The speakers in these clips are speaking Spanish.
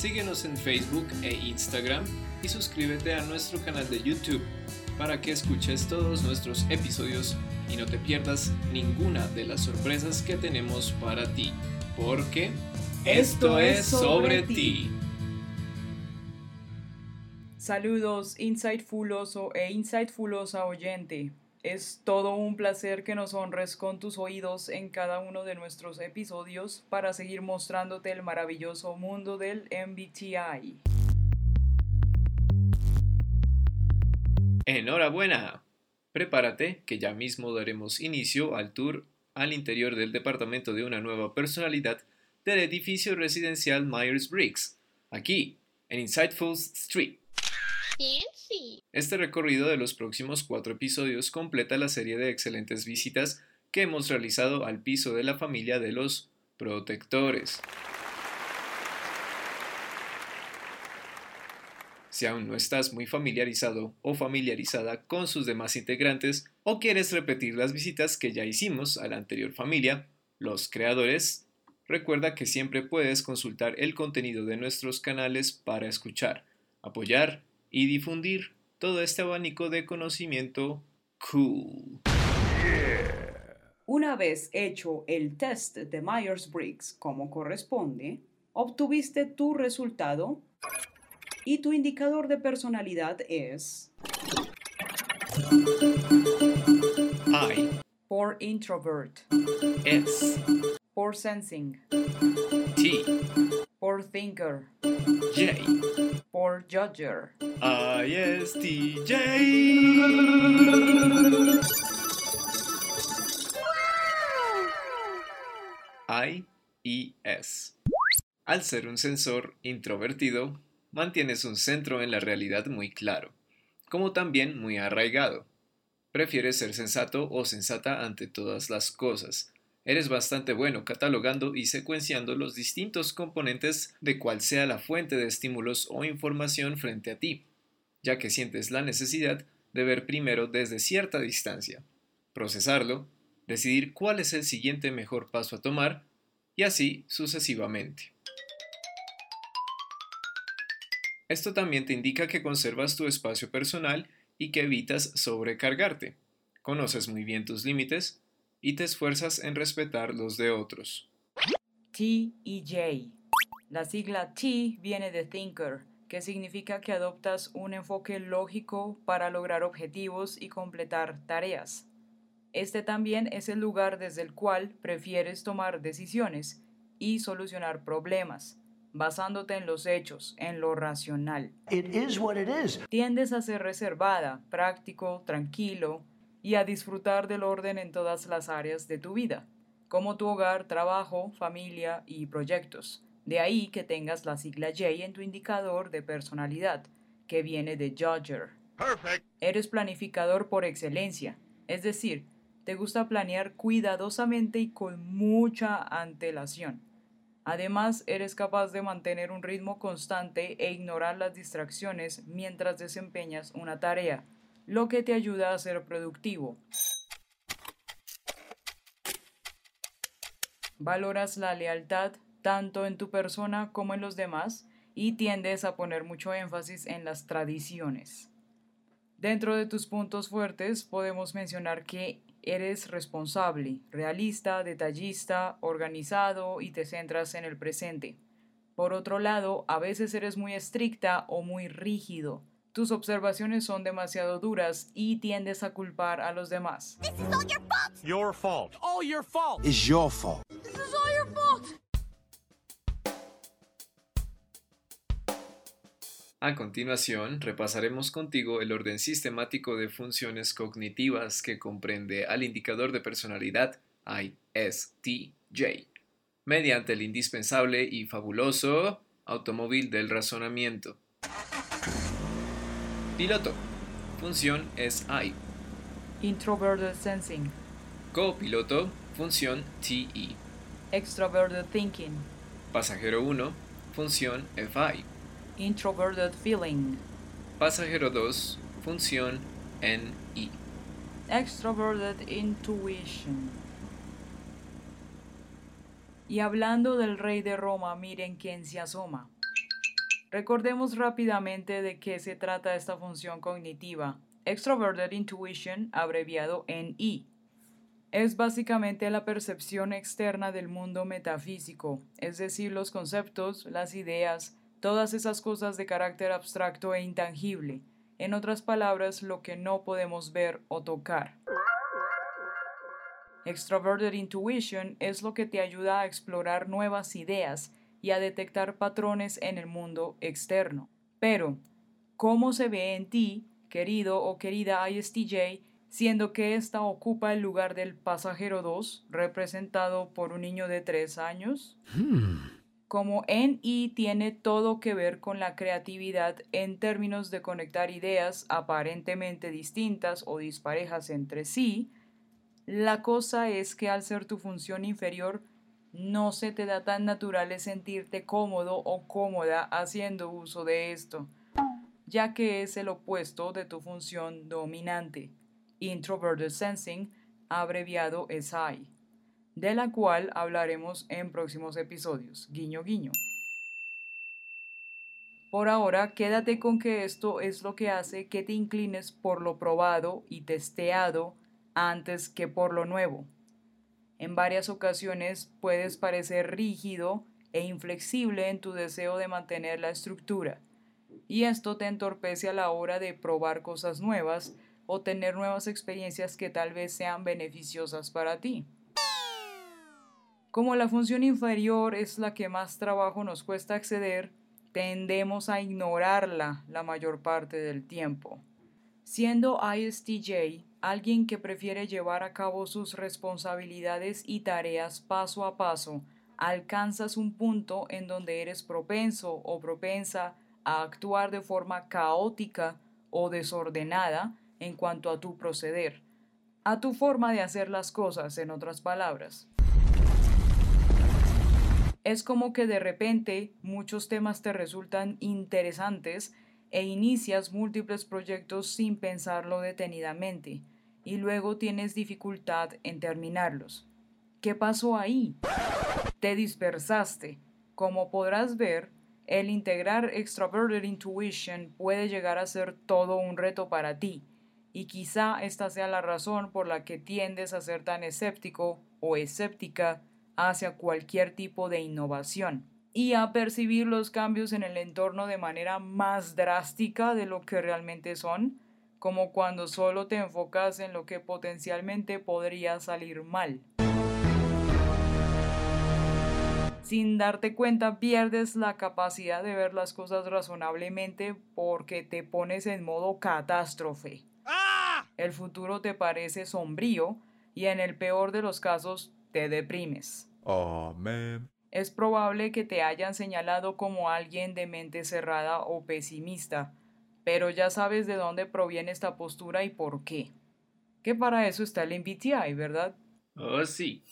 Síguenos en Facebook e Instagram y suscríbete a nuestro canal de YouTube para que escuches todos nuestros episodios y no te pierdas ninguna de las sorpresas que tenemos para ti, porque esto es sobre ti. Saludos, Insightfuloso e Insightfulosa oyente. Es todo un placer que nos honres con tus oídos en cada uno de nuestros episodios para seguir mostrándote el maravilloso mundo del MBTI. Enhorabuena. Prepárate que ya mismo daremos inicio al tour al interior del departamento de una nueva personalidad del edificio residencial Myers-Briggs, aquí, en Insightful Street. Este recorrido de los próximos cuatro episodios completa la serie de excelentes visitas que hemos realizado al piso de la familia de los protectores. Si aún no estás muy familiarizado o familiarizada con sus demás integrantes o quieres repetir las visitas que ya hicimos a la anterior familia, los creadores, recuerda que siempre puedes consultar el contenido de nuestros canales para escuchar, apoyar y difundir todo este abanico de conocimiento cool. Una vez hecho el test de Myers-Briggs como corresponde, obtuviste tu resultado y tu indicador de personalidad es I. Por introvert, S. Por sensing, T por thinker, J por judger. I S T J I E S. Al ser un sensor introvertido, mantienes un centro en la realidad muy claro, como también muy arraigado. Prefieres ser sensato o sensata ante todas las cosas. Eres bastante bueno catalogando y secuenciando los distintos componentes de cual sea la fuente de estímulos o información frente a ti, ya que sientes la necesidad de ver primero desde cierta distancia, procesarlo, decidir cuál es el siguiente mejor paso a tomar y así sucesivamente. Esto también te indica que conservas tu espacio personal y que evitas sobrecargarte. Conoces muy bien tus límites y te esfuerzas en respetar los de otros. T y J. La sigla T viene de thinker, que significa que adoptas un enfoque lógico para lograr objetivos y completar tareas. Este también es el lugar desde el cual prefieres tomar decisiones y solucionar problemas basándote en los hechos, en lo racional. Tiendes a ser reservada, práctico, tranquilo y a disfrutar del orden en todas las áreas de tu vida, como tu hogar, trabajo, familia y proyectos. De ahí que tengas la sigla J en tu indicador de personalidad, que viene de Judger. Eres planificador por excelencia, es decir, te gusta planear cuidadosamente y con mucha antelación. Además, eres capaz de mantener un ritmo constante e ignorar las distracciones mientras desempeñas una tarea, lo que te ayuda a ser productivo. Valoras la lealtad tanto en tu persona como en los demás y tiendes a poner mucho énfasis en las tradiciones. Dentro de tus puntos fuertes podemos mencionar que Eres responsable, realista, detallista, organizado y te centras en el presente. Por otro lado, a veces eres muy estricta o muy rígido. Tus observaciones son demasiado duras y tiendes a culpar a los demás. your fault. All your fault. It's your fault. This is all your fault. A continuación, repasaremos contigo el orden sistemático de funciones cognitivas que comprende al indicador de personalidad ISTJ, mediante el indispensable y fabuloso automóvil del razonamiento. Piloto. Función es I. Introverted sensing. Copiloto. Función TE. Extroverted thinking. Pasajero 1. Función FI. Introverted feeling. Pasajero 2. Función NE. Extroverted intuition. Y hablando del rey de Roma, miren quién se asoma. Recordemos rápidamente de qué se trata esta función cognitiva. Extroverted Intuition, abreviado NI. Es básicamente la percepción externa del mundo metafísico, es decir, los conceptos, las ideas, todas esas cosas de carácter abstracto e intangible. En otras palabras, lo que no podemos ver o tocar. Extroverted Intuition es lo que te ayuda a explorar nuevas ideas y a detectar patrones en el mundo externo. Pero, ¿cómo se ve en ti, querido o querida ISTJ, siendo que ésta ocupa el lugar del pasajero 2, representado por un niño de 3 años? Como NI tiene todo que ver con la creatividad en términos de conectar ideas aparentemente distintas o disparejas entre sí, la cosa es que al ser tu función inferior, no se te da tan natural sentirte cómodo o cómoda haciendo uso de esto, ya que es el opuesto de tu función dominante, Introverted Sensing, abreviado SI, de la cual hablaremos en próximos episodios. Guiño, guiño. Por ahora, quédate con que esto es lo que hace que te inclines por lo probado y testeado antes que por lo nuevo. En varias ocasiones puedes parecer rígido e inflexible en tu deseo de mantener la estructura, y esto te entorpece a la hora de probar cosas nuevas o tener nuevas experiencias que tal vez sean beneficiosas para ti. Como la función inferior es la que más trabajo nos cuesta acceder, tendemos a ignorarla la mayor parte del tiempo. Siendo ISTJ, alguien que prefiere llevar a cabo sus responsabilidades y tareas paso a paso, alcanzas un punto en donde eres propenso o propensa a actuar de forma caótica o desordenada en cuanto a tu proceder, a tu forma de hacer las cosas, en otras palabras. Es como que de repente muchos temas te resultan interesantes e inicias múltiples proyectos sin pensarlo detenidamente y luego tienes dificultad en terminarlos. ¿Qué pasó ahí? Te dispersaste. Como podrás ver, el integrar Extroverted Intuition puede llegar a ser todo un reto para ti, y quizá esta sea la razón por la que tiendes a ser tan escéptico o escéptica hacia cualquier tipo de innovación y a percibir los cambios en el entorno de manera más drástica de lo que realmente son, como cuando solo te enfocas en lo que potencialmente podría salir mal. Sin darte cuenta pierdes la capacidad de ver las cosas razonablemente porque te pones en modo catástrofe. El futuro te parece sombrío y en el peor de los casos te deprimes. Oh, man es probable que te hayan señalado como alguien de mente cerrada o pesimista, pero ya sabes de dónde proviene esta postura y por qué. Que para eso está el MBTI, ¿verdad? Oh, sí.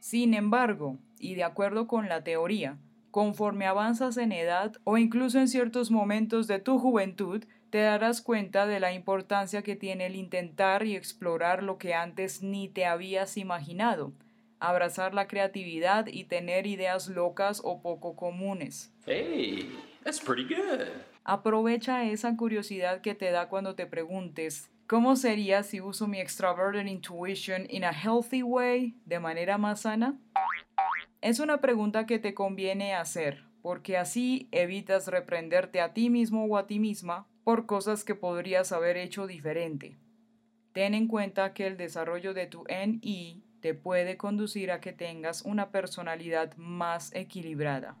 Sin embargo, y de acuerdo con la teoría, conforme avanzas en edad o incluso en ciertos momentos de tu juventud, te darás cuenta de la importancia que tiene el intentar y explorar lo que antes ni te habías imaginado, abrazar la creatividad y tener ideas locas o poco comunes. Hey, that's pretty good. Aprovecha esa curiosidad que te da cuando te preguntes, ¿cómo sería si uso mi extroverted intuition in a healthy way, de manera más sana? Es una pregunta que te conviene hacer, porque así evitas reprenderte a ti mismo o a ti misma por cosas que podrías haber hecho diferente. Ten en cuenta que el desarrollo de tu NI te puede conducir a que tengas una personalidad más equilibrada.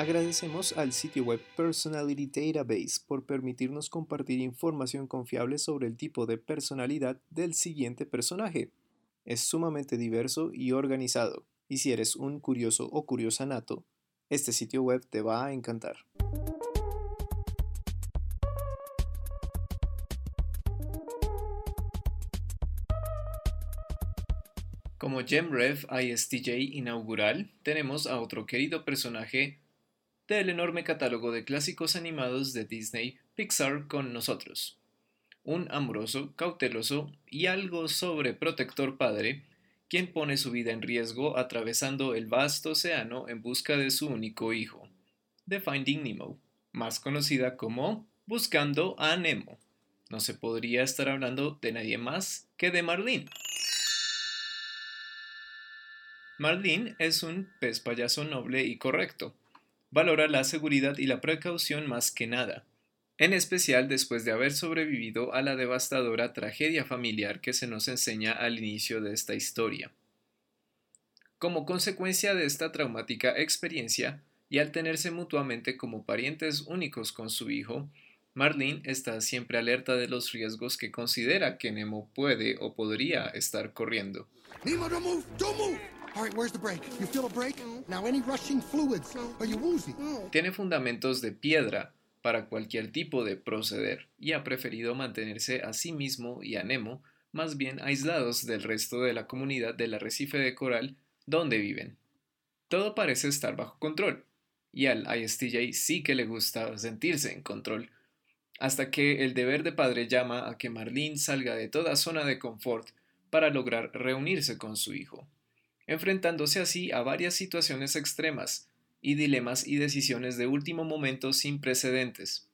Agradecemos al sitio web Personality Database por permitirnos compartir información confiable sobre el tipo de personalidad del siguiente personaje. Es sumamente diverso y organizado, y si eres un curioso o curiosa nato, este sitio web te va a encantar. Como GemRev ISTJ inaugural, tenemos a otro querido personaje del enorme catálogo de clásicos animados de Disney Pixar con nosotros. Un amoroso, cauteloso y algo sobreprotector padre, quien pone su vida en riesgo atravesando el vasto océano en busca de su único hijo, The Finding Nemo, más conocida como Buscando a Nemo. No se podría estar hablando de nadie más que de Marlene. Marlene es un pez payaso noble y correcto, valora la seguridad y la precaución más que nada, en especial después de haber sobrevivido a la devastadora tragedia familiar que se nos enseña al inicio de esta historia. Como consecuencia de esta traumática experiencia, y al tenerse mutuamente como parientes únicos con su hijo, Marlene está siempre alerta de los riesgos que considera que Nemo puede o podría estar corriendo. Nemo, don't move, don't move. Tiene fundamentos de piedra para cualquier tipo de proceder y ha preferido mantenerse a sí mismo y a Nemo más bien aislados del resto de la comunidad del arrecife de coral donde viven. Todo parece estar bajo control, y al ISTJ sí que le gusta sentirse en control, hasta que el deber de padre llama a que Marlene salga de toda zona de confort para lograr reunirse con su hijo enfrentándose así a varias situaciones extremas y dilemas y decisiones de último momento sin precedentes.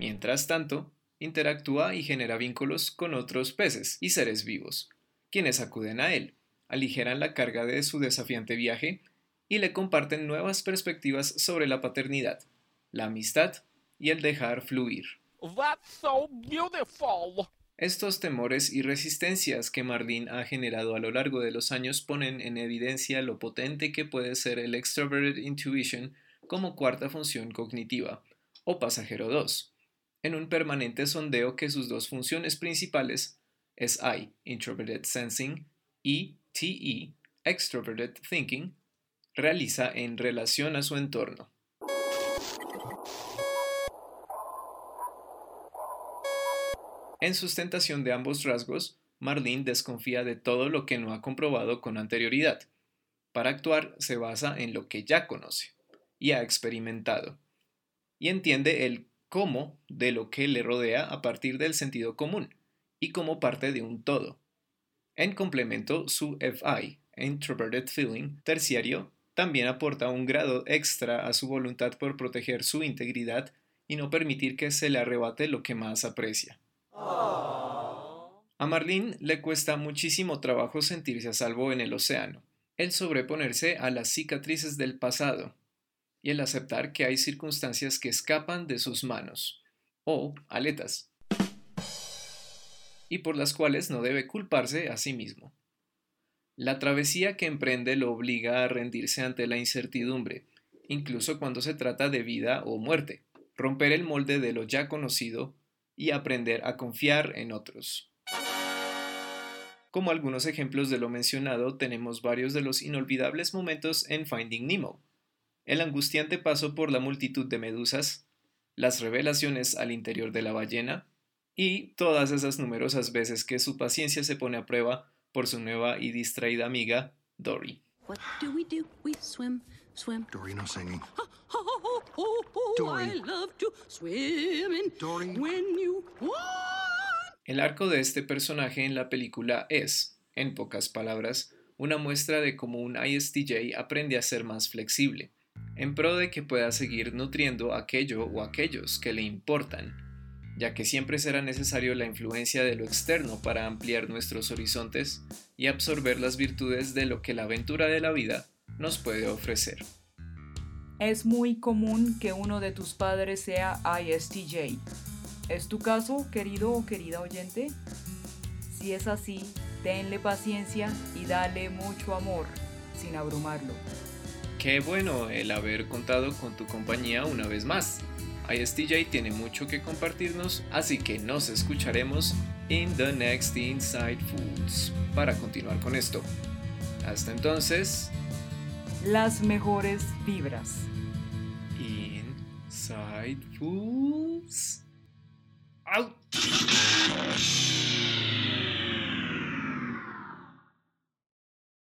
Mientras tanto, interactúa y genera vínculos con otros peces y seres vivos, quienes acuden a él, aligeran la carga de su desafiante viaje y le comparten nuevas perspectivas sobre la paternidad, la amistad y el dejar fluir. Estos temores y resistencias que Marlene ha generado a lo largo de los años ponen en evidencia lo potente que puede ser el Extroverted Intuition como cuarta función cognitiva, o pasajero 2, en un permanente sondeo que sus dos funciones principales, SI, Introverted Sensing, y TE, Extroverted Thinking, realiza en relación a su entorno. En sustentación de ambos rasgos, Marlene desconfía de todo lo que no ha comprobado con anterioridad. Para actuar se basa en lo que ya conoce y ha experimentado, y entiende el cómo de lo que le rodea a partir del sentido común y como parte de un todo. En complemento, su FI, Introverted Feeling, terciario, también aporta un grado extra a su voluntad por proteger su integridad y no permitir que se le arrebate lo que más aprecia. A Marlene le cuesta muchísimo trabajo sentirse a salvo en el océano, el sobreponerse a las cicatrices del pasado y el aceptar que hay circunstancias que escapan de sus manos o aletas y por las cuales no debe culparse a sí mismo. La travesía que emprende lo obliga a rendirse ante la incertidumbre, incluso cuando se trata de vida o muerte, romper el molde de lo ya conocido y aprender a confiar en otros. Como algunos ejemplos de lo mencionado, tenemos varios de los inolvidables momentos en Finding Nemo. El angustiante paso por la multitud de medusas, las revelaciones al interior de la ballena y todas esas numerosas veces que su paciencia se pone a prueba por su nueva y distraída amiga, Dory. Dory, no singing. Dory. I love to swim Dory. When you El arco de este personaje en la película es, en pocas palabras, una muestra de cómo un ISTJ aprende a ser más flexible, en pro de que pueda seguir nutriendo aquello o aquellos que le importan, ya que siempre será necesario la influencia de lo externo para ampliar nuestros horizontes y absorber las virtudes de lo que la aventura de la vida nos puede ofrecer. Es muy común que uno de tus padres sea ISTJ. ¿Es tu caso, querido o querida oyente? Si es así, tenle paciencia y dale mucho amor. sin abrumarlo. Qué bueno el haber contado con tu compañía una vez más. ISTJ tiene mucho que compartirnos, así que nos escucharemos in the next Inside Foods para continuar con esto. Hasta entonces, Las mejores vibras. Inside. Out.